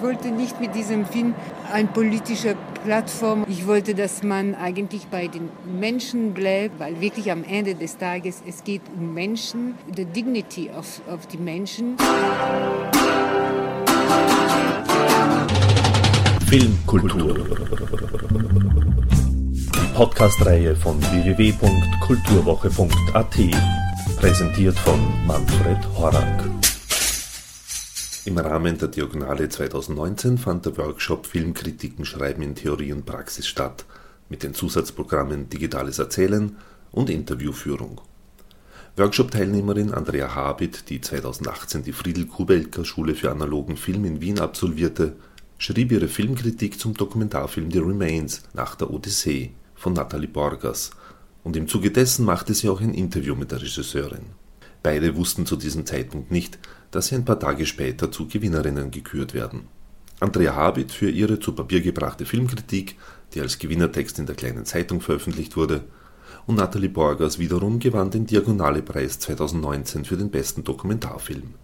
ich wollte nicht mit diesem Film eine politische Plattform. Ich wollte, dass man eigentlich bei den Menschen bleibt, weil wirklich am Ende des Tages es geht um Menschen, the dignity of, of die Menschen. Filmkultur. Die Podcast-Reihe von www.kulturwoche.at. Präsentiert von Manfred Horak. Im Rahmen der Diagonale 2019 fand der Workshop Filmkritiken schreiben in Theorie und Praxis statt, mit den Zusatzprogrammen Digitales Erzählen und Interviewführung. Workshop-Teilnehmerin Andrea Habit, die 2018 die Friedel-Kubelka-Schule für analogen Film in Wien absolvierte, schrieb ihre Filmkritik zum Dokumentarfilm The Remains nach der Odyssee von Nathalie Borgas und im Zuge dessen machte sie auch ein Interview mit der Regisseurin. Beide wussten zu diesem Zeitpunkt nicht, dass sie ein paar Tage später zu Gewinnerinnen gekürt werden. Andrea Habit für ihre zu Papier gebrachte Filmkritik, die als Gewinnertext in der kleinen Zeitung veröffentlicht wurde, und Nathalie Borgas wiederum gewann den Diagonale-Preis 2019 für den besten Dokumentarfilm.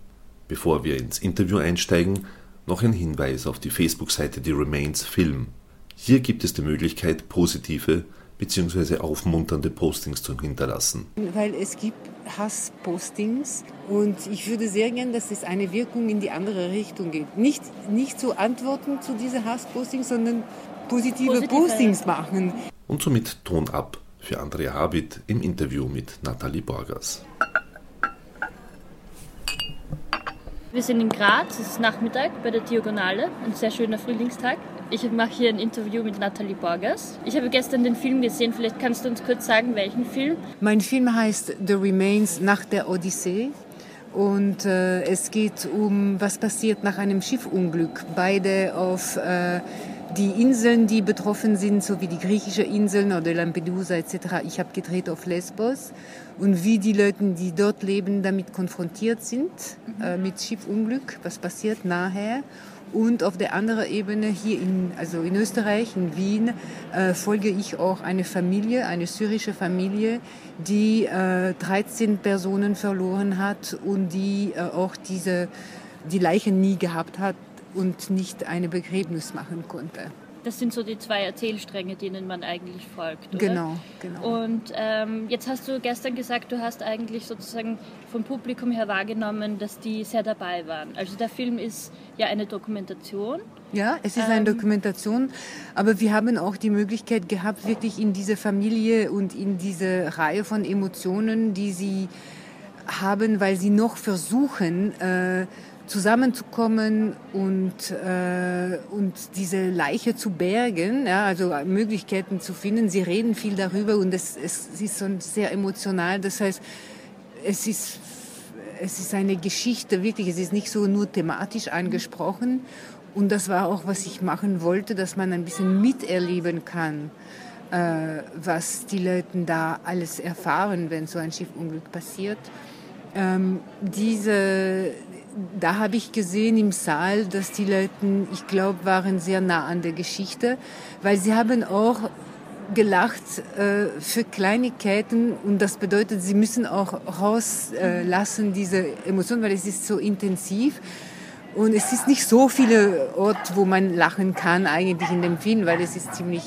Bevor wir ins Interview einsteigen, noch ein Hinweis auf die Facebook-Seite The Remains Film. Hier gibt es die Möglichkeit, positive bzw. aufmunternde Postings zu hinterlassen. Weil es gibt Hasspostings und ich würde sehr gern, dass es eine Wirkung in die andere Richtung geht. Nicht, nicht so antworten zu diesen Hasspostings, sondern positive, positive Postings machen. Und somit Ton ab für Andrea Habit im Interview mit Nathalie Borgers. Wir sind in Graz, es ist Nachmittag bei der Diagonale, ein sehr schöner Frühlingstag. Ich mache hier ein Interview mit Nathalie Borgers. Ich habe gestern den Film gesehen, vielleicht kannst du uns kurz sagen, welchen Film? Mein Film heißt The Remains nach der Odyssee. Und äh, es geht um, was passiert nach einem Schiffunglück. Beide auf äh, die Inseln, die betroffen sind, so wie die griechischen Inseln oder Lampedusa etc. Ich habe gedreht auf Lesbos und wie die Leute, die dort leben, damit konfrontiert sind, äh, mit Schiffunglück, was passiert nachher. Und auf der anderen Ebene hier in, also in Österreich, in Wien, äh, folge ich auch eine Familie, eine syrische Familie, die äh, 13 Personen verloren hat und die äh, auch diese, die Leichen nie gehabt hat und nicht eine Begräbnis machen konnte. Das sind so die zwei Erzählstränge, denen man eigentlich folgt. Oder? Genau, genau. Und ähm, jetzt hast du gestern gesagt, du hast eigentlich sozusagen vom Publikum her wahrgenommen, dass die sehr dabei waren. Also der Film ist ja eine Dokumentation. Ja, es ist eine ähm, Dokumentation, aber wir haben auch die Möglichkeit gehabt, wirklich in diese Familie und in diese Reihe von Emotionen, die sie haben, weil sie noch versuchen, äh, zusammenzukommen und, äh, und diese Leiche zu bergen, ja, also Möglichkeiten zu finden. Sie reden viel darüber und es, es ist so sehr emotional. Das heißt, es ist, es ist eine Geschichte, wirklich, es ist nicht so nur thematisch angesprochen. Und das war auch, was ich machen wollte, dass man ein bisschen miterleben kann, äh, was die Leute da alles erfahren, wenn so ein Schiffunglück passiert. Ähm, diese, da habe ich gesehen im Saal, dass die Leute, ich glaube, waren sehr nah an der Geschichte, weil sie haben auch gelacht äh, für Kleinigkeiten und das bedeutet, sie müssen auch rauslassen äh, diese Emotionen, weil es ist so intensiv. Und es ist nicht so viele Orte, wo man lachen kann eigentlich in dem Film, weil es ist ziemlich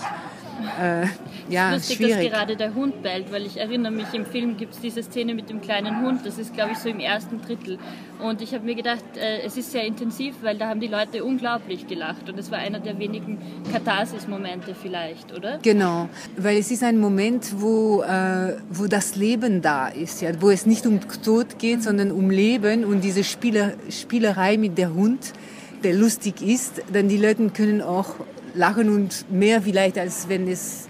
äh, ja, lustig, schwierig. dass gerade der Hund bellt, weil ich erinnere mich, im Film gibt es diese Szene mit dem kleinen Hund, das ist glaube ich so im ersten Drittel. Und ich habe mir gedacht, äh, es ist sehr intensiv, weil da haben die Leute unglaublich gelacht und es war einer der wenigen Katharsis-Momente vielleicht, oder? Genau, weil es ist ein Moment, wo, äh, wo das Leben da ist, ja, wo es nicht um Tod geht, sondern um Leben und diese Spieler, Spielerei mit der Hund, der lustig ist, denn die Leute können auch lachen und mehr vielleicht, als wenn es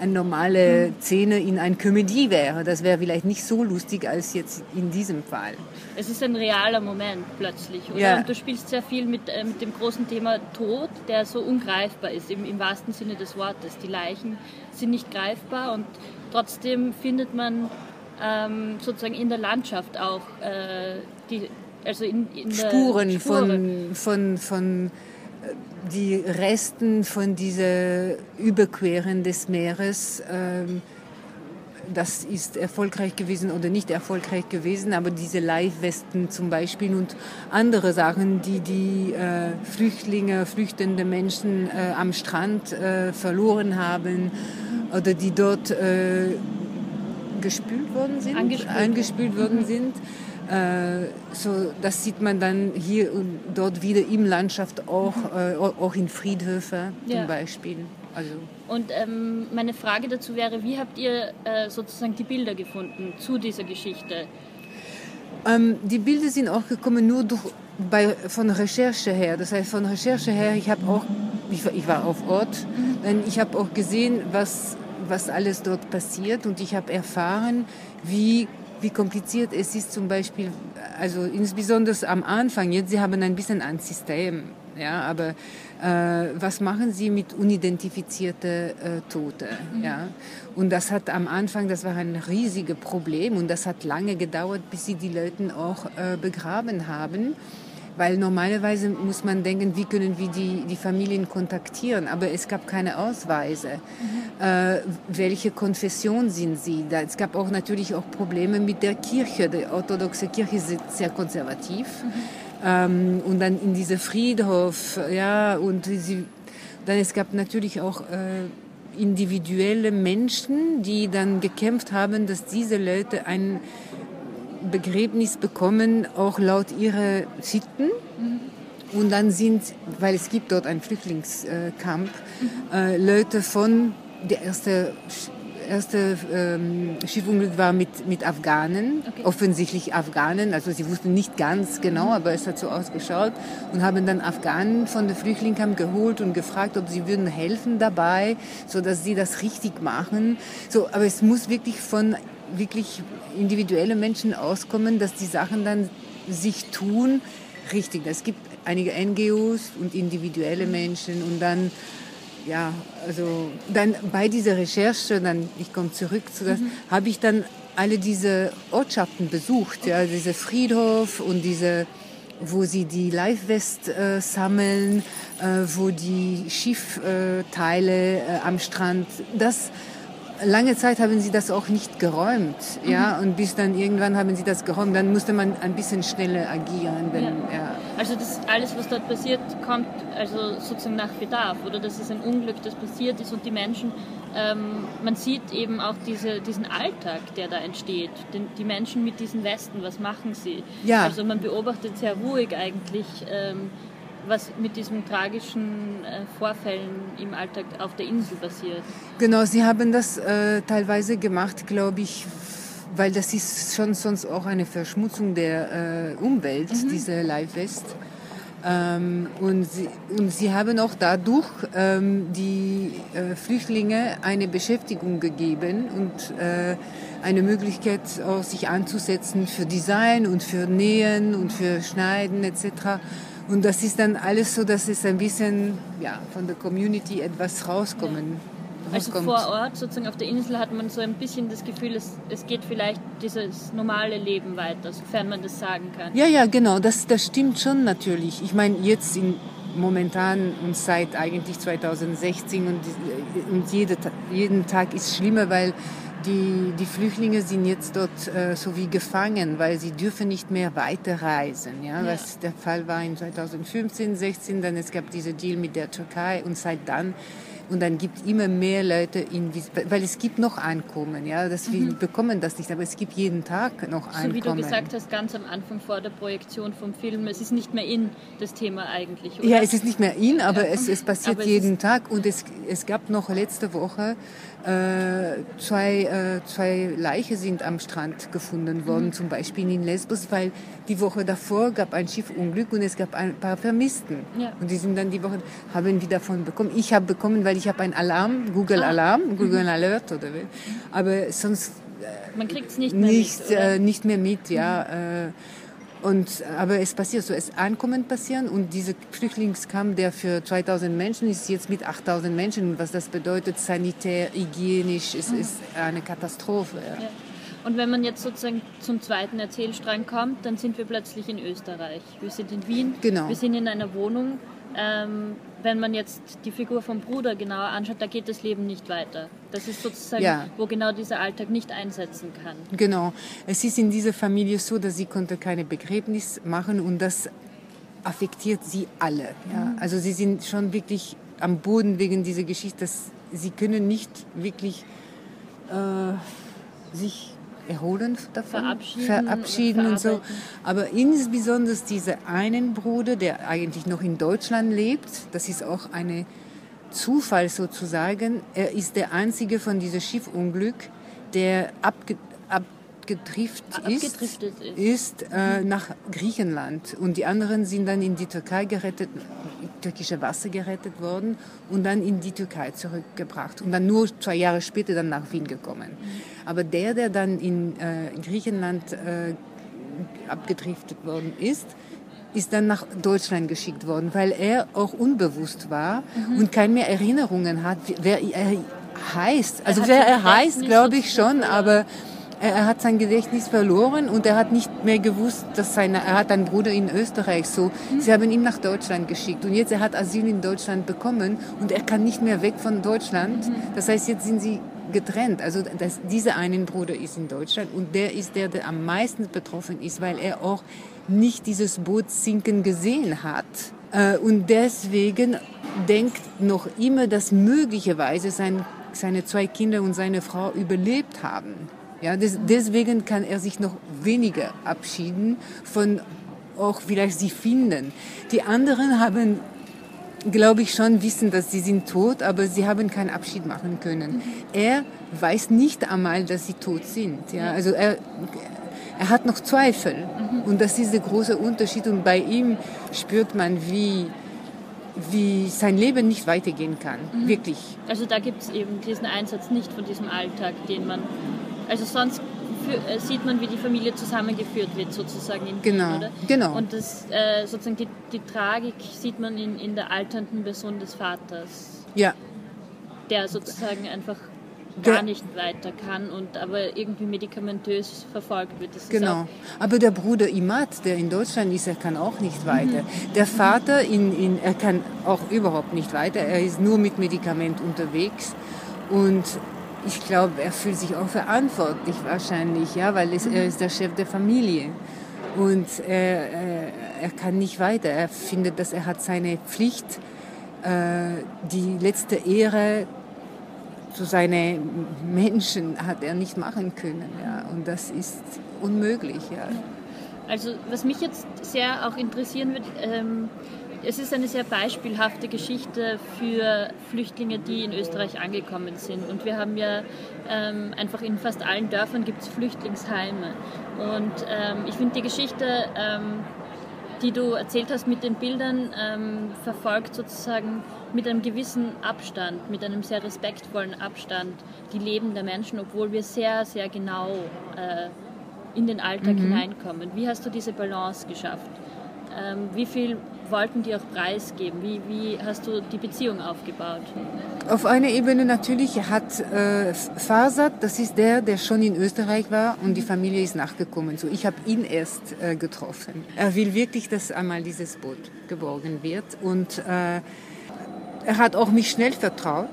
eine normale Szene in einer Komödie wäre. Das wäre vielleicht nicht so lustig als jetzt in diesem Fall. Es ist ein realer Moment plötzlich, oder? Ja. Und du spielst sehr viel mit, äh, mit dem großen Thema Tod, der so ungreifbar ist, im, im wahrsten Sinne des Wortes. Die Leichen sind nicht greifbar und trotzdem findet man ähm, sozusagen in der Landschaft auch äh, die, also in, in Spuren, Spuren, von, von, von die Resten von dieser Überqueren des Meeres ähm, das ist erfolgreich gewesen oder nicht erfolgreich gewesen, aber diese Live-Westen zum Beispiel und andere Sachen, die die äh, Flüchtlinge, flüchtende Menschen äh, am Strand äh, verloren haben oder die dort gespült worden sind, angespült, angespült worden sind. Äh, so, das sieht man dann hier und dort wieder im Landschaft auch, äh, auch in Friedhöfen zum ja. Beispiel. Also. Und ähm, meine Frage dazu wäre, wie habt ihr äh, sozusagen die Bilder gefunden zu dieser Geschichte? Ähm, die Bilder sind auch gekommen nur durch, bei, von Recherche her. Das heißt, von Recherche her, ich habe auch, ich, ich, war auf Ort, mhm. ich habe auch gesehen, was, was alles dort passiert und ich habe erfahren, wie wie kompliziert es ist zum Beispiel, also insbesondere am Anfang, jetzt Sie haben ein bisschen ein System, ja, aber äh, was machen Sie mit unidentifizierten äh, Tote, mhm. ja? Und das hat am Anfang, das war ein riesiges Problem und das hat lange gedauert, bis Sie die Leute auch äh, begraben haben. Weil normalerweise muss man denken, wie können wir die, die Familien kontaktieren? Aber es gab keine Ausweise. Mhm. Äh, welche Konfession sind sie? Da, es gab auch natürlich auch Probleme mit der Kirche. Die orthodoxe Kirche ist sehr konservativ. Mhm. Ähm, und dann in diese Friedhof, ja, und sie, dann es gab natürlich auch äh, individuelle Menschen, die dann gekämpft haben, dass diese Leute ein Begräbnis bekommen, auch laut ihrer Sitten. Und dann sind, weil es gibt dort einen Flüchtlingscamp, äh, Leute von, der erste, erste ähm, Schiffunglück war mit, mit Afghanen, okay. offensichtlich Afghanen, also sie wussten nicht ganz genau, aber es hat so ausgeschaut und haben dann Afghanen von der Flüchtlingscamp geholt und gefragt, ob sie würden helfen dabei, so dass sie das richtig machen. So, aber es muss wirklich von wirklich individuelle Menschen auskommen, dass die Sachen dann sich tun. Richtig, es gibt einige NGOs und individuelle Menschen und dann ja, also dann bei dieser Recherche, dann ich komme zurück zu das, mhm. habe ich dann alle diese Ortschaften besucht, ja, diese Friedhof und diese wo sie die Live-West äh, sammeln, äh, wo die Schiffteile äh, am Strand, das lange Zeit haben sie das auch nicht geräumt, mhm. ja, und bis dann irgendwann haben sie das geräumt, dann musste man ein bisschen schneller agieren. Wenn, ja. ja. Also das alles, was dort passiert, kommt also sozusagen nach Bedarf, oder das ist ein Unglück, das passiert ist und die Menschen, ähm, man sieht eben auch diese, diesen Alltag, der da entsteht, den, die Menschen mit diesen Westen, was machen sie? Ja. Also man beobachtet sehr ruhig eigentlich. Ähm, was mit diesen tragischen äh, Vorfällen im Alltag auf der Insel passiert. Genau, Sie haben das äh, teilweise gemacht, glaube ich, weil das ist schon sonst auch eine Verschmutzung der äh, Umwelt, mhm. diese Live West. Ähm, und, sie, und sie haben auch dadurch ähm, die äh, Flüchtlinge eine Beschäftigung gegeben und äh, eine Möglichkeit auch sich anzusetzen für Design und für Nähen und für Schneiden etc. Und das ist dann alles so, dass es ein bisschen ja, von der Community etwas rauskommen. Ja. Also vor Ort, sozusagen auf der Insel, hat man so ein bisschen das Gefühl, es, es geht vielleicht dieses normale Leben weiter, sofern man das sagen kann. Ja, ja, genau, das, das stimmt schon natürlich. Ich meine, jetzt in, momentan und seit eigentlich 2016 und, und jede, jeden Tag ist schlimmer, weil die, die Flüchtlinge sind jetzt dort äh, so wie gefangen, weil sie dürfen nicht mehr weiterreisen. Ja? ja. Was der Fall war in 2015, 16, dann es gab diese Deal mit der Türkei und seit dann und dann gibt immer mehr Leute in, weil es gibt noch Einkommen, ja, dass wir mhm. bekommen das nicht, aber es gibt jeden Tag noch Einkommen. So wie du gesagt hast, ganz am Anfang vor der Projektion vom Film, es ist nicht mehr in das Thema eigentlich, oder? Ja, es ist nicht mehr in, aber ja. es, es passiert aber jeden es Tag und es, es gab noch letzte Woche zwei, äh, zwei Leichen sind am Strand gefunden worden, mhm. zum Beispiel in Lesbos, weil die Woche davor gab ein Schiffunglück und es gab ein paar Vermissten. Ja. Und die sind dann die Woche, haben wir davon bekommen. Ich habe bekommen, weil ich habe einen Alarm, Google ah. Alarm, mhm. Google Alert oder wie. Aber sonst äh, man kriegt es nicht mehr nicht, mit, äh, nicht mehr mit, ja. Mhm. Und, aber es passiert so, es Ankommen passieren und dieser Flüchtlingskampf, der für 2000 Menschen ist, jetzt mit 8000 Menschen. Was das bedeutet, sanitär, hygienisch, es mhm. ist eine Katastrophe. Ja. Ja. Und wenn man jetzt sozusagen zum zweiten Erzählstrang kommt, dann sind wir plötzlich in Österreich. Wir sind in Wien, genau. wir sind in einer Wohnung. Ähm, wenn man jetzt die Figur vom Bruder genauer anschaut, da geht das Leben nicht weiter. Das ist sozusagen, Ja. wo genau dieser Alltag nicht einsetzen kann. Genau. Es ist in dieser Familie so, dass sie konnte keine Begräbnis machen und das affektiert sie alle. Ja? Also sie sind schon wirklich am Boden wegen dieser Geschichte. Dass sie können nicht wirklich äh, sich erholen davon, Verabschieden verabschieden und so. Aber insbesondere dieser einen Bruder, der eigentlich noch in Deutschland lebt, das ist auch eine Zufall sozusagen. Er ist der einzige von diesem Schiffunglück, der abge abgedrift ist, ist. ist äh, nach Griechenland. Und die anderen sind dann in die Türkei gerettet, türkische Wasser gerettet worden und dann in die Türkei zurückgebracht. Und dann nur zwei Jahre später dann nach Wien gekommen. Aber der, der dann in äh, Griechenland äh, abgedriftet worden ist, ist dann nach Deutschland geschickt worden, weil er auch unbewusst war und keine mehr Erinnerungen hat, wer er heißt. Also hat wer er heißt, glaube ich schon, aber er, hat sein Gedächtnis verloren und er hat nicht mehr gewusst, dass seine, er hat einen Bruder in Österreich, so. Sie haben ihn nach Deutschland geschickt und jetzt er hat Asyl in Deutschland bekommen und er kann nicht mehr weg von Deutschland. Das heißt, jetzt sind sie getrennt. Also das, dieser einen Bruder ist in Deutschland und der ist der, der am meisten betroffen ist, weil er auch nicht dieses Boot sinken gesehen hat. Äh, Und deswegen denkt noch immer, dass möglicherweise sein, seine zwei Kinder und seine Frau überlebt haben. Ja, des, deswegen kann er sich noch weniger abschieden von auch vielleicht sie finden. Die anderen haben glaube ich schon wissen, dass sie sind tot, aber sie haben keinen Abschied machen können. Er weiß nicht einmal, dass sie tot sind. Ja, also er, er hat noch Zweifel und das ist der große Unterschied und bei ihm spürt man, wie, wie sein Leben nicht weitergehen kann. Wirklich. Also da gibt es eben diesen Einsatz nicht von diesem Alltag, den man. Also sonst äh, sieht man, wie die Familie zusammengeführt wird, sozusagen in Genau, oder? genau. Und das, äh, sozusagen die, die Tragik sieht man in, in der alternden Person des Vaters, Ja, der sozusagen einfach Der- gar nicht weiter kann und aber irgendwie medikamentös verfolgt wird. Das Genau. Aber der Bruder Imad, der in Deutschland ist, er kann auch nicht weiter. Der Vater, in, in, er kann auch überhaupt nicht weiter. Er ist nur mit Medikament unterwegs. Und ich glaube, er fühlt sich auch verantwortlich wahrscheinlich, ja, weil es, er ist der Chef der Familie. Und er, er, er kann nicht weiter. Er findet, dass er hat seine Pflicht, äh, die letzte Ehre zu seinen Menschen hat er nicht machen können. Ja. Und das ist unmöglich. Ja. Also was mich jetzt sehr auch interessieren wird, ähm, es ist eine sehr beispielhafte Geschichte für Flüchtlinge, die in Österreich angekommen sind. Und wir haben ja ähm, einfach in fast allen Dörfern gibt es Flüchtlingsheime. Und ähm, ich finde die Geschichte, ähm, die du erzählt hast mit den Bildern, ähm, verfolgt sozusagen mit einem gewissen Abstand, mit einem sehr respektvollen Abstand die Leben der Menschen, obwohl wir sehr, sehr genau äh, in den Alltag hineinkommen. Wie hast du diese Balance geschafft? Ähm, wie viel wollten die auch preisgeben? Wie, wie hast du die Beziehung aufgebaut? Auf einer Ebene natürlich hat äh, Farsad, das ist der, der schon in Österreich war und die Familie ist nachgekommen. So, ich habe ihn erst äh, getroffen. Er will wirklich, dass einmal dieses Boot geborgen wird und äh, er hat auch mich schnell vertraut.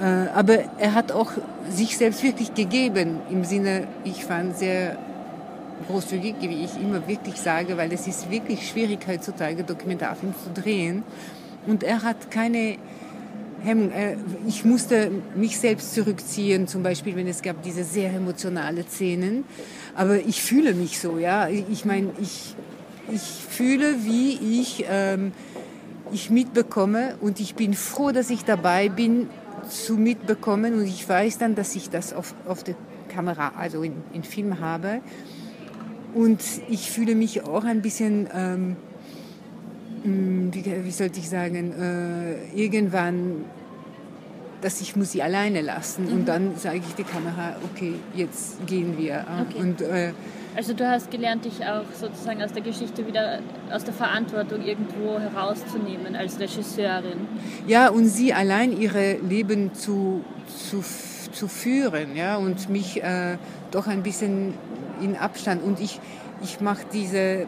Äh, aber er hat auch sich selbst wirklich gegeben, im Sinne, ich fand sehr großzügig, wie ich immer wirklich sage, weil es ist wirklich schwierig heutzutage Dokumentarfilm zu drehen. Und er hat keine Hemmung. Er- Ich musste mich selbst zurückziehen, zum Beispiel, wenn es gab diese sehr emotionale Szenen. Aber ich fühle mich so, ja. Ich meine, ich, ich fühle, wie ich, ähm, ich mitbekomme und ich bin froh, dass ich dabei bin, zu mitbekommen und ich weiß dann, dass ich das auf, auf der Kamera, also in, in Film habe. Und ich fühle mich auch ein bisschen, ähm, mh, wie, wie sollte ich sagen, äh, irgendwann, dass ich muss sie alleine lassen. Und dann sage ich der Kamera, okay, jetzt gehen wir. äh, Okay. Und äh, Also du hast gelernt, dich auch sozusagen aus der Geschichte wieder aus der Verantwortung irgendwo herauszunehmen als Regisseurin. ja, und sie allein ihre Leben zu, zu, zu führen, ja, und mich äh, doch ein bisschen in Abstand. Und ich, ich mache diese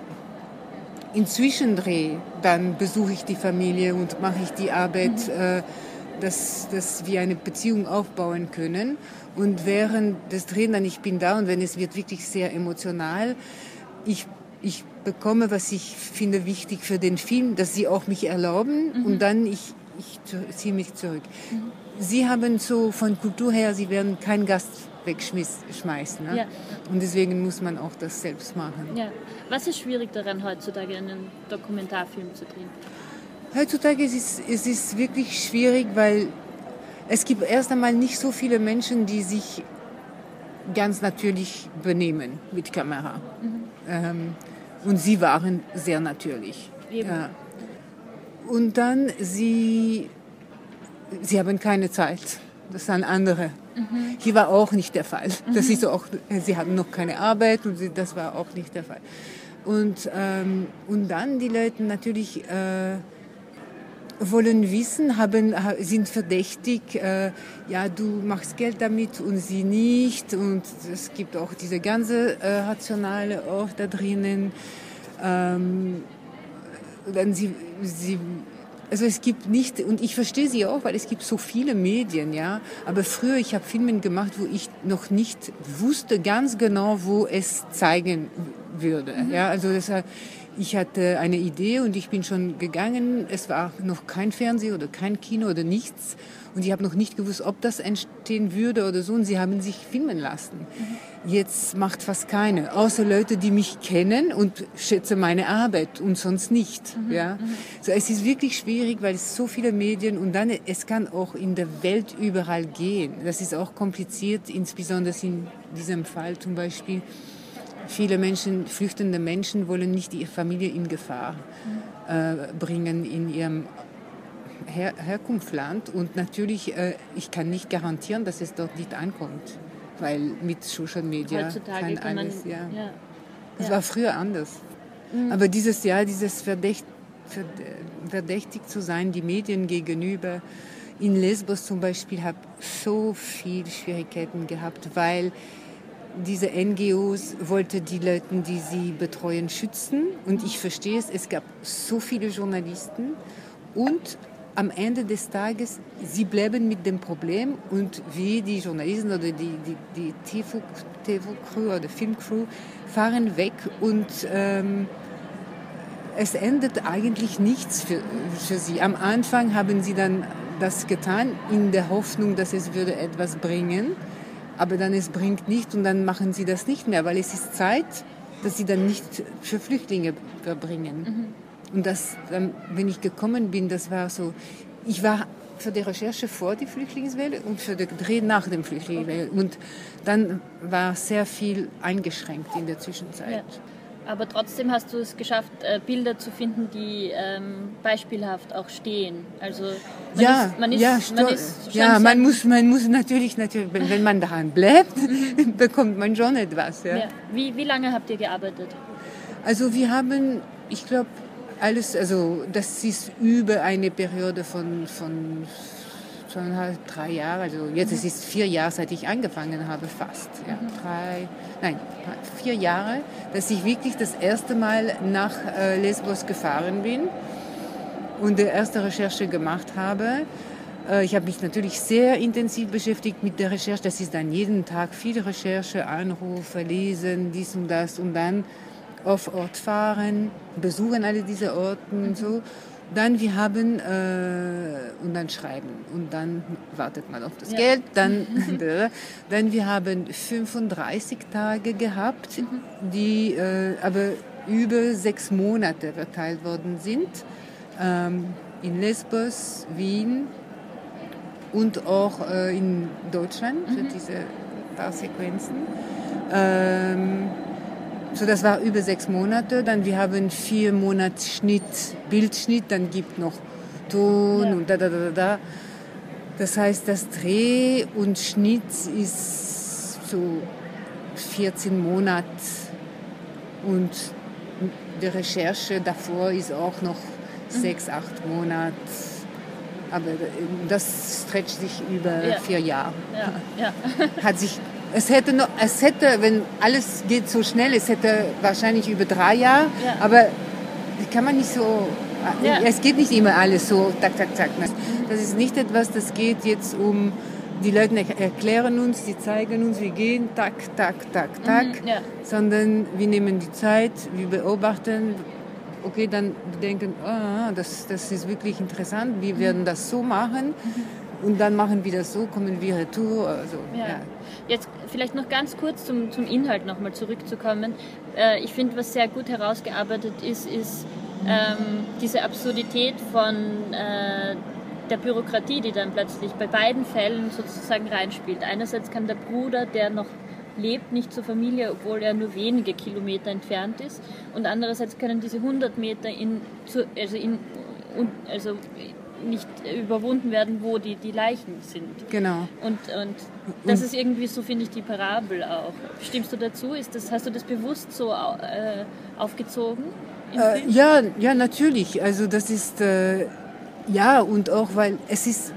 in Zwischendreh, dann besuche ich die Familie und mache ich die Arbeit, mhm. äh, dass, dass wir eine Beziehung aufbauen können. Und während des Drehen dann, ich bin da und wenn es wird wirklich sehr emotional, ich, ich bekomme, was ich finde wichtig für den Film, dass sie auch mich erlauben mhm. und dann ich, ich ziehe mich zurück. Mhm. Sie haben so von Kultur her, Sie werden keinen Gast wegschmeißen. Ne? Ja. Und deswegen muss man auch das selbst machen. Ja. Was ist schwierig daran, heutzutage einen Dokumentarfilm zu drehen? Heutzutage ist es, es ist wirklich schwierig, weil es gibt erst einmal nicht so viele Menschen, die sich ganz natürlich benehmen mit Kamera. Mhm. Ähm, und sie waren sehr natürlich. Ja. Und dann, sie, sie haben keine Zeit. Das sind andere. Mhm. Hier war auch nicht der Fall. Mhm. Ist auch, sie hatten noch keine Arbeit und sie, das war auch nicht der Fall. Und, ähm, und dann die Leute natürlich äh, wollen wissen, haben, sind verdächtig, äh, ja, du machst Geld damit und sie nicht. Und es gibt auch diese ganze äh, rationale auch da drinnen. Ähm, dann sie, sie also es gibt nicht, und ich verstehe sie auch, weil es gibt so viele Medien, ja. Aber früher, ich habe Filme gemacht, wo ich noch nicht wusste ganz genau, wo es zeigen würde. Mhm. Ja, also deshalb, ich hatte eine Idee und ich bin schon gegangen. Es war noch kein Fernsehen oder kein Kino oder nichts. Und ich habe noch nicht gewusst, ob das entstehen würde oder so. Und sie haben sich filmen lassen. Mhm. Jetzt macht fast keine, außer Leute, die mich kennen und schätze meine Arbeit und sonst nicht. Mhm. Ja, mhm. so es ist wirklich schwierig, weil es so viele Medien und dann es kann auch in der Welt überall gehen. Das ist auch kompliziert, insbesondere in diesem Fall zum Beispiel. Viele Menschen, flüchtende Menschen wollen nicht ihre Familie in Gefahr mhm. äh, bringen in ihrem Her Herkunftsland und natürlich, äh, ich kann nicht garantieren, dass es dort nicht ankommt, weil mit Social Media Heutzutage kann, alles, man, ja. ja. Das ja. war früher anders. Mhm. Aber dieses Jahr, dieses Verdächt, verdächtig zu sein, die Medien gegenüber, in Lesbos zum Beispiel, habe so viele Schwierigkeiten gehabt, weil diese NGOs wollten die Leute, die sie betreuen, schützen. Und ich verstehe es, es gab so viele Journalisten und am Ende des Tages, sie bleiben mit dem Problem und wir, die Journalisten oder die, die, die TV-Crew oder Filmcrew, fahren weg und ähm, es endet eigentlich nichts für, für sie. Am Anfang haben sie dann das getan in der Hoffnung, dass es würde etwas bringen, aber dann es bringt nichts und dann machen sie das nicht mehr, weil es ist Zeit, dass sie dann nicht für Flüchtlinge verbringen. Mhm. Und das, wenn ich gekommen bin, das war so, ich war für die Recherche vor die Flüchtlingswelle und für den Dreh nach dem Flüchtlingswelle. Und dann war sehr viel eingeschränkt in der Zwischenzeit. Ja. Aber trotzdem hast du es geschafft, äh, Bilder zu finden, die ähm, beispielhaft auch stehen. Also man ja, ist, man ist, ja, man ist ja, man muss, man muss natürlich, natürlich, wenn man daran bleibt, bekommt man schon etwas. Ja. ja. Wie, wie lange habt ihr gearbeitet? Also wir haben, ich glaube, alles, also das ist über eine Periode von, von halt drei Jahren, also jetzt mhm. ist es vier Jahre, seit ich angefangen habe, fast. Ja, mhm. drei, nein, vier Jahre, dass ich wirklich das erste Mal nach äh, Lesbos gefahren bin und die erste Recherche gemacht habe. Äh, ich habe mich natürlich sehr intensiv beschäftigt mit der Recherche. Das ist dann jeden Tag viel Recherche, Anrufe, Lesen, dies und das und dann auf Ort fahren, besuchen alle diese Orten und so. Dann wir haben äh, und dann schreiben und dann wartet man auf das ja. Geld. Dann, dann wir haben 35 Tage gehabt, mhm. die äh, aber über sechs Monate verteilt worden sind. Ähm, in Lesbos, Wien und auch äh, in Deutschland für mhm. diese paar Sequenzen. Ähm, so, das war über sechs Monate. Dann wir haben vier Monate Schnitt, Bildschnitt, dann gibt noch Ton ja. und da, da, da, da. Das heißt, das Dreh und Schnitt ist so 14 Monate und die Recherche davor ist auch noch mhm. sechs, acht Monate. Aber das stretcht sich über ja. vier Jahre. Ja. Hat sich es hätte, noch, es hätte, wenn alles geht so schnell, es hätte wahrscheinlich über drei Jahre, ja. aber kann man nicht so, ja. es geht nicht immer alles so, tak, tak, tak. Das ist nicht etwas, das geht jetzt um, die Leute erklären uns, die zeigen uns, wir gehen, tak, tak, tak, tak, mhm, ja. sondern wir nehmen die Zeit, wir beobachten, okay, dann denken, ah, das, das ist wirklich interessant, wir werden das so machen. Mhm. Und dann machen wir das so, kommen wir retour. Also, ja. ja. Jetzt vielleicht noch ganz kurz zum, zum Inhalt nochmal zurückzukommen. Äh, ich finde, was sehr gut herausgearbeitet ist, ist ähm, diese Absurdität von äh, der Bürokratie, die dann plötzlich bei beiden Fällen sozusagen reinspielt. Einerseits kann der Bruder, der noch lebt, nicht zur Familie, obwohl er nur wenige Kilometer entfernt ist. Und andererseits können diese 100 Meter in, also, in, also nicht überwunden werden, wo die, die Leichen sind. Genau. Und, und das ist irgendwie so, finde ich, die Parabel auch. Stimmst du dazu? Ist das, hast du das bewusst so äh, aufgezogen? Äh, ja, ja, natürlich. Also das ist, äh, ja, und auch, weil es ist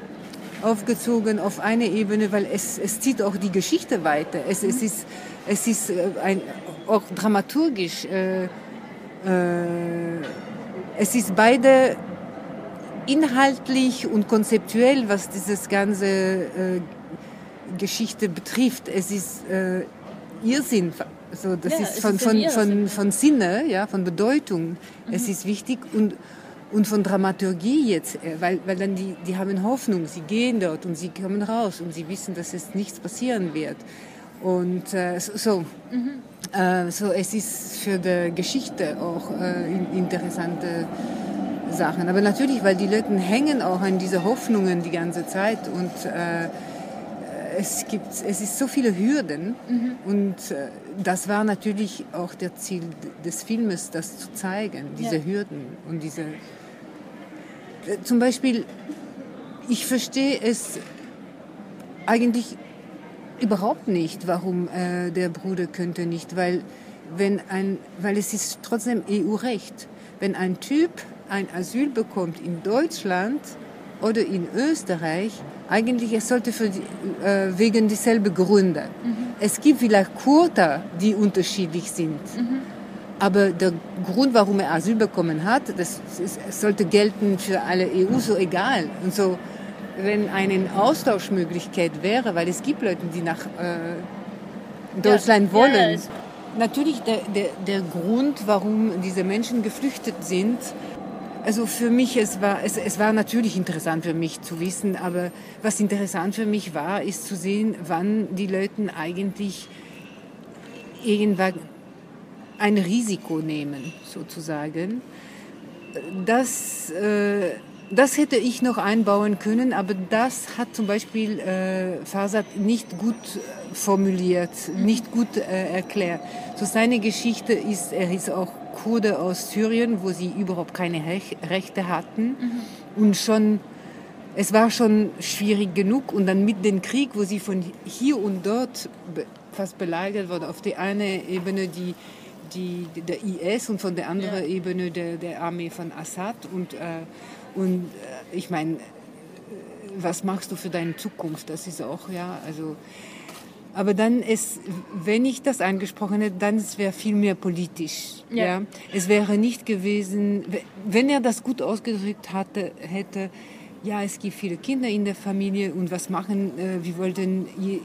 aufgezogen auf eine Ebene, weil es, es zieht auch die Geschichte weiter. Es, es ist, es ist äh, ein, auch dramaturgisch. Äh, äh, es ist beide inhaltlich und konzeptuell, was dieses ganze äh, Geschichte betrifft. Es ist äh, Irrsinn. Also das ja, ist von, von, von, von Sinne, ja, von Bedeutung. Mhm. Es ist wichtig und, und von Dramaturgie jetzt, äh, weil, weil dann die, die haben Hoffnung, sie gehen dort und sie kommen raus und sie wissen, dass es nichts passieren wird. Und äh, so, mhm. äh, so, es ist für die Geschichte auch äh, interessante Sachen. Aber natürlich, weil die Leute hängen auch an diese Hoffnungen die ganze Zeit und äh, es gibt, es ist so viele Hürden mhm. und äh, das war natürlich auch der Ziel des Filmes, das zu zeigen, diese ja. Hürden und diese. Äh, zum Beispiel, ich verstehe es eigentlich überhaupt nicht, warum äh, der Bruder könnte nicht, weil wenn ein, weil es ist trotzdem EU-Recht. Wenn ein Typ ein Asyl bekommt in Deutschland oder in Österreich, eigentlich es sollte für die, äh, wegen dieselben Gründe. Mhm. Es gibt vielleicht Quota, die unterschiedlich sind. Mhm. Aber der Grund, warum er Asyl bekommen hat, das, das sollte gelten für alle EU, so egal. Und so, wenn eine Austauschmöglichkeit wäre, weil es gibt Leute, die nach äh, Deutschland ja, wollen. Ja, Natürlich der, der, der Grund, warum diese Menschen geflüchtet sind, also für mich, es war, es, es war natürlich interessant für mich zu wissen, aber was interessant für mich war, ist zu sehen, wann die Leute eigentlich irgendwann ein Risiko nehmen, sozusagen. Das, äh, das hätte ich noch einbauen können, aber das hat zum Beispiel äh, Fasad nicht gut formuliert, nicht gut äh, erklärt. So seine Geschichte ist, er ist auch Kurde aus Syrien, wo sie überhaupt keine Rechte hatten. Mhm. Und schon, es war schon schwierig genug. Und dann mit dem Krieg, wo sie von hier und dort fast belagert wurde, auf der einen Ebene die, die, der IS und von der anderen ja. Ebene der, der Armee von Assad. Und, äh, und äh, ich meine, äh, was machst du für deine Zukunft? Das ist auch, ja, also aber dann ist, wenn ich das angesprochen hätte, dann es wäre viel mehr politisch. Ja. ja. Es wäre nicht gewesen, wenn er das gut ausgedrückt hatte, hätte, ja, es gibt viele Kinder in der Familie und was machen, äh, wir wollten je,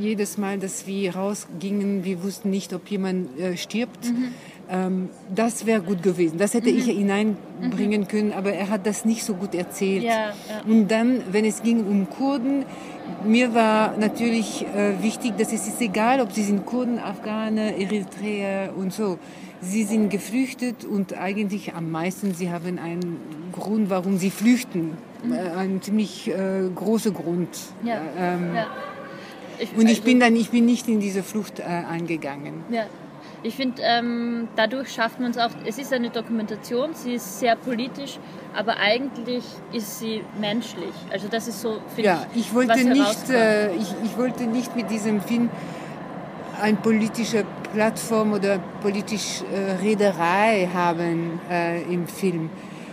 jedes Mal, dass wir rausgingen, wir wussten nicht, ob jemand äh, stirbt. Mhm. Ähm, das wäre gut gewesen. Das hätte mhm. ich hineinbringen mhm. können, aber er hat das nicht so gut erzählt. Ja, ja. Und dann, wenn es ging um Kurden, mir war natürlich äh, wichtig, dass es ist egal, ob sie sind Kurden, Afghaner, Eritreer und so. Sie sind geflüchtet und eigentlich am meisten, sie haben einen Grund, warum sie flüchten. Mhm. Äh, ein ziemlich äh, großer Grund. Ja. Ähm, ja. Ich, und ich also, bin dann, ich bin nicht in diese Flucht äh, eingegangen. Ich finde, ähm, dadurch schafft man es auch, es ist eine Dokumentation, sie ist sehr politisch, aber eigentlich ist sie menschlich. Also das ist so, ja, ich, ich wollte nicht, äh, ich, ich wollte nicht mit diesem Film eine politische Plattform oder politische äh, Rederei haben äh, im Film.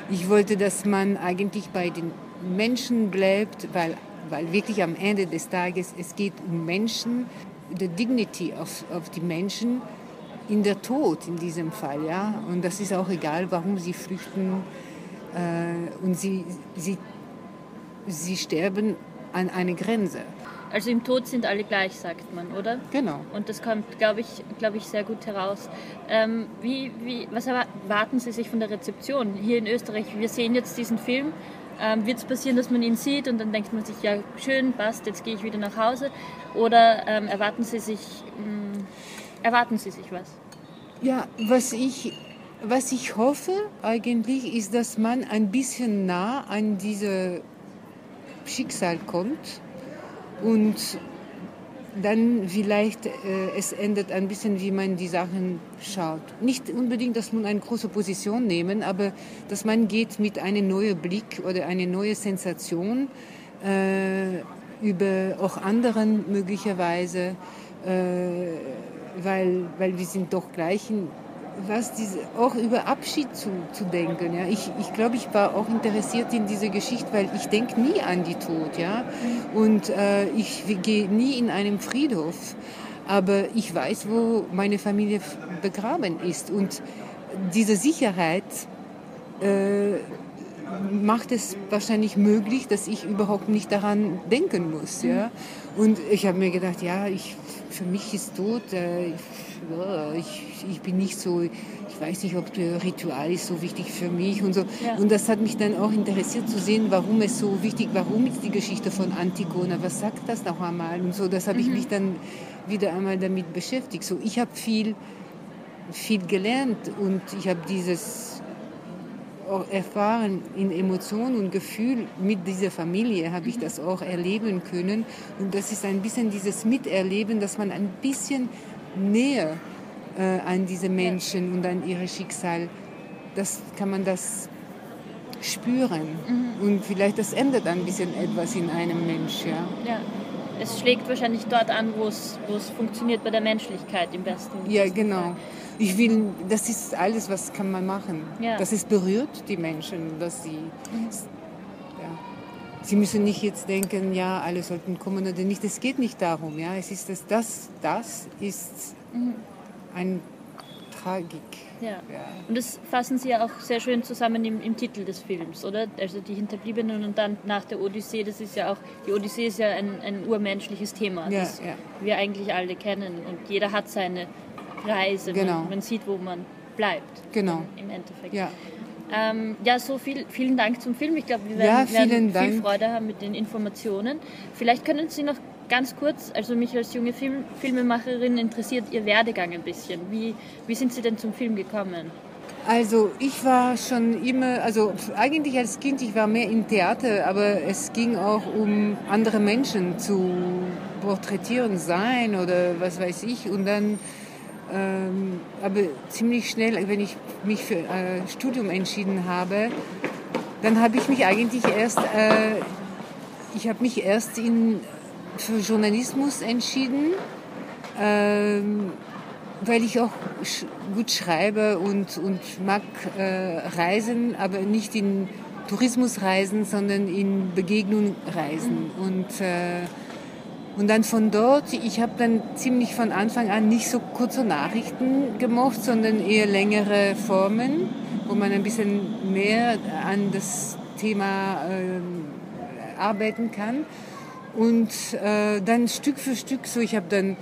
Ich wollte, dass man eigentlich bei den Menschen bleibt, weil, weil wirklich am Ende des Tages es geht um Menschen, the dignity of, of die Menschen in der Tod in diesem Fall, ja. Und das ist auch egal, warum sie flüchten. Äh, und sie, sie, sie sterben an eine Grenze. Also im Tod sind alle gleich, sagt man, oder? Genau. Und das kommt, glaube ich, glaube ich, sehr gut heraus. Ähm, wie, wie, was erwarten Sie sich von der Rezeption hier in Österreich? Wir sehen jetzt diesen Film. Ähm, Wird es passieren, dass man ihn sieht und dann denkt man sich, ja, schön, passt, jetzt gehe ich wieder nach Hause? Oder ähm, erwarten Sie sich, mh, hm, erwarten Sie sich was? Ja, was ich, was ich hoffe eigentlich, ist, dass man ein bisschen nah an dieses Schicksal kommt und dann vielleicht äh, es ändert ein bisschen, wie man die Sachen schaut. Nicht unbedingt, dass man eine große Position nehmen, aber dass man geht mit einem neuen Blick oder eine neue Sensation äh, über auch anderen möglicherweise, äh, weil, weil wir sind doch gleich in, was diese, auch über Abschied zu, zu denken. Ja. Ich, ich glaube, ich war auch interessiert in diese Geschichte, weil ich denke nie an die Tod. Ja. Und äh, ich gehe nie in einem Friedhof, aber ich weiß, wo meine Familie begraben ist. Und diese Sicherheit äh, macht es wahrscheinlich möglich, dass ich überhaupt nicht daran denken muss. Ja? Und ich habe mir gedacht, ja, ich, für mich ist Tod, äh, ich, ich, bin nicht so, ich weiß nicht, ob das Ritual ist so wichtig für mich und so. Ja. Und das hat mich dann auch interessiert zu sehen, warum es so wichtig, warum ist die Geschichte von Antigona, was sagt das noch einmal und so. Das habe mhm. ich mich dann wieder einmal damit beschäftigt. So, ich habe viel, viel gelernt und ich habe dieses auch erfahren in Emotionen und Gefühl mit dieser Familie habe ich das auch erleben können und das ist ein bisschen dieses Miterleben, dass man ein bisschen näher äh, an diese Menschen und an ihr Schicksal, das kann man das spüren mhm. und vielleicht das ändert ein bisschen etwas in einem Mensch, ja. ja. Es schlägt wahrscheinlich dort an, wo es funktioniert bei der Menschlichkeit im besten. Ja, genau. Ich will, das ist alles, was kann man machen. Ja. Das ist berührt die Menschen, dass sie, mhm. ja, sie müssen nicht jetzt denken, ja, alle sollten kommen oder nicht. Es geht nicht darum, ja. Es ist das, das, das ist mhm. ein Tragik. Ja. Und das fassen Sie ja auch sehr schön zusammen im, im, Titel des Films, oder? Also die Hinterbliebenen und dann nach der Odyssee, das ist ja auch, die Odyssee ist ja ein, ein urmenschliches Thema, ja, das ja. wir eigentlich alle kennen und jeder hat seine Reise. Genau. Man, man, sieht, wo man bleibt. Genau. Im Endeffekt. Ja. Ähm, ja, so viel, vielen Dank zum Film. Ich glaube, wir werden, ja, werden viel Freude haben mit den Informationen. Vielleicht können Sie noch ganz kurz, also mich als junge Film, Filmemacherin interessiert Ihr Werdegang ein bisschen. Wie, wie sind Sie denn zum Film gekommen? Also ich war schon immer, also eigentlich als Kind, ich war mehr im Theater, aber es ging auch um andere Menschen zu porträtieren sein oder was weiß ich. Und dann ähm, aber ziemlich schnell, wenn ich mich für äh, Studium entschieden habe, dann habe ich mich eigentlich erst, äh, ich habe mich erst in, für Journalismus entschieden, äh, weil ich auch sch gut schreibe und, und mag äh, reisen, aber nicht in Tourismusreisen, sondern in Begegnung reisen. Und äh, und dann von dort, ich habe dann ziemlich von Anfang an nicht so kurze Nachrichten gemocht, sondern eher längere Formen, wo man ein bisschen mehr an das Thema äh, arbeiten kann. Und äh, dann Stück für Stück, so ich habe dann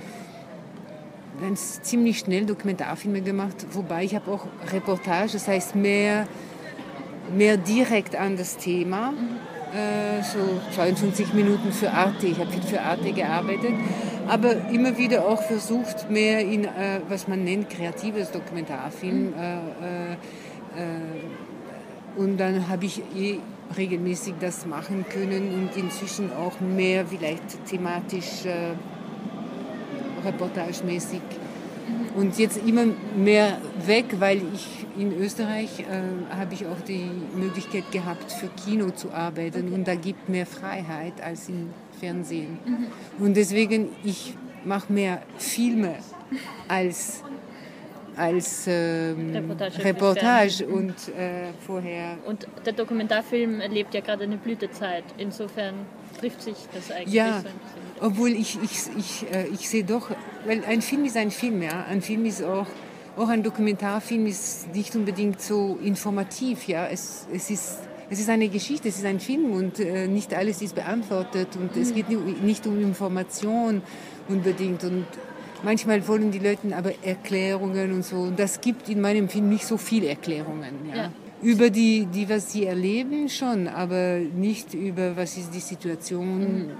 dann ziemlich schnell Dokumentarfilme gemacht, wobei ich habe auch Reportage, das heißt mehr, mehr direkt an das Thema. Äh, so 52 Minuten für Arte. Ich habe viel für Arte gearbeitet, aber immer wieder auch versucht, mehr in, äh, was man nennt, kreatives Dokumentarfilm. Mhm. Äh, und dann habe ich eh regelmäßig das machen können und inzwischen auch mehr vielleicht thematisch, reportagemäßig und jetzt immer mehr weg, weil ich in Österreich äh, habe ich auch die Möglichkeit gehabt, für Kino zu arbeiten okay. und da gibt mehr Freiheit als im Fernsehen. Mhm. Und deswegen, ich mache mehr Filme als als ähm, Reportage, Reportage und äh, vorher. Und der Dokumentarfilm erlebt ja gerade eine Blütezeit. Insofern trifft sich das eigentlich ja, so. Obwohl ich, ich, ich, äh, ich sehe doch, weil ein Film ist ein Film, ja. Ein Film ist auch auch ein Dokumentarfilm ist nicht unbedingt so informativ. Ja, es, es ist es ist eine Geschichte, es ist ein Film und äh, nicht alles ist beantwortet und mhm. es geht nicht um Information unbedingt und manchmal wollen die Leute aber Erklärungen und so und das gibt in meinem Film nicht so viele Erklärungen. Ja. ja. Über die, die, was sie erleben schon, aber nicht über, was ist die Situation, mhm.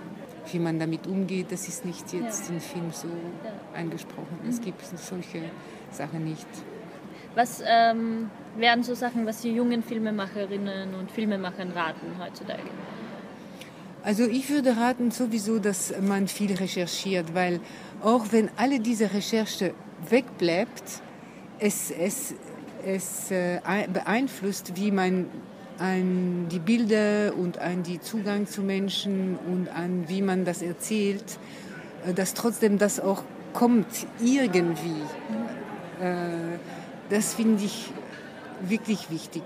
wie man damit umgeht. Das ist nicht jetzt ja. im Film so angesprochen. Es mhm. gibt solche Sachen nicht. Was ähm, wären so Sachen, was Sie jungen Filmemacherinnen und Filmemachern raten heutzutage? Also ich würde raten sowieso, dass man viel recherchiert, weil auch wenn alle diese Recherche wegbleibt, es, es, es äh, beeinflusst, wie man an die Bilder und an die Zugang zu Menschen und an wie man das erzählt, äh, dass trotzdem das auch kommt irgendwie. Äh, das finde ich wirklich wichtig.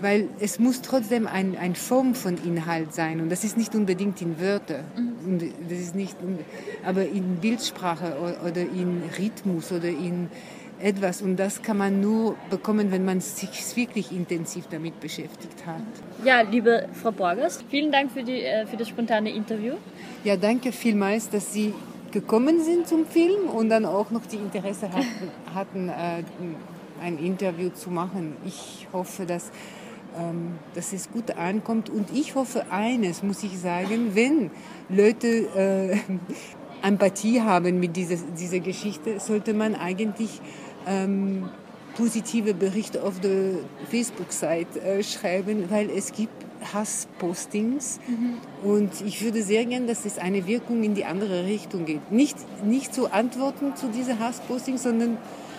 Weil es muss trotzdem eine ein Form von Inhalt sein und das ist nicht unbedingt in Wörter, mhm. das ist nicht, aber in Bildsprache oder in Rhythmus oder in etwas und das kann man nur bekommen, wenn man sich wirklich intensiv damit beschäftigt hat. Ja, liebe Frau Borgers, vielen Dank für, die, äh, für das spontane Interview. Ja, danke vielmals, dass Sie gekommen sind zum Film und dann auch noch die Interesse hatten, hatten äh, ein Interview zu machen. Ich hoffe, dass, dass es gut ankommt und ich hoffe eines, muss ich sagen, wenn Leute äh, Empathie haben mit dieser, dieser Geschichte, sollte man eigentlich ähm, positive Berichte auf der Facebook-Seite äh, schreiben, weil es gibt Hasspostings mhm. und ich würde sehr gerne, dass es eine Wirkung in die andere Richtung geht. Nicht, nicht zu antworten zu diesen Hasspostings, sondern,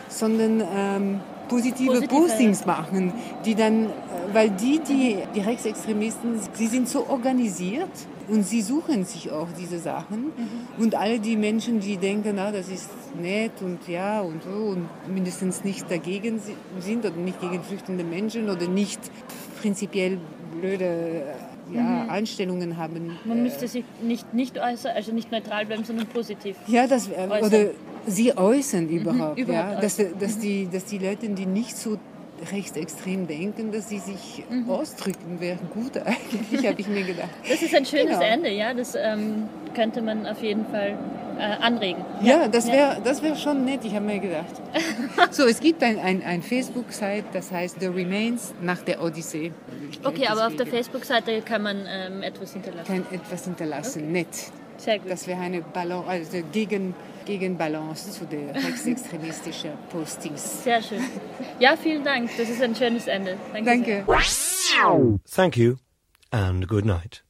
sondern ähm, positive, positive Postings machen, die dann, weil die, die, die Rechtsextremisten, sie sind so organisiert und sie suchen sich auch diese Sachen mhm. und alle die Menschen, die denken, na, das ist nett und ja und so und mindestens nicht dagegen sind oder nicht gegen flüchtende Menschen oder nicht prinzipiell blöde ja, mhm. Einstellungen haben. Man müsste sich nicht, nicht äußern, also nicht neutral bleiben, sondern positiv. Ja, das, oder sie äußern überhaupt. Mhm, überhaupt ja, dass, dass, die, dass die Leute, die nicht so rechtsextrem denken, dass sie sich mhm. ausdrücken, wäre gut eigentlich, habe ich mir gedacht. Das ist ein schönes genau. Ende, ja, das ähm, könnte man auf jeden Fall äh, anregen. Ja, ja das wäre das wär schon nett, ich habe mir gedacht. so, es gibt ein, ein, ein Facebook-Site, das heißt The Remains nach der Odyssee. Okay, aber auf der Facebook-Seite kann man ähm, etwas hinterlassen. Kann etwas hinterlassen, okay. nett. Sehr gut. Das wäre eine Balance, also gegen Gegenbalance zu den rechtsextremistischen Postings. Sehr schön. Ja, vielen Dank. Das ist ein schönes Ende. Danke. Danke. Thank you and good night.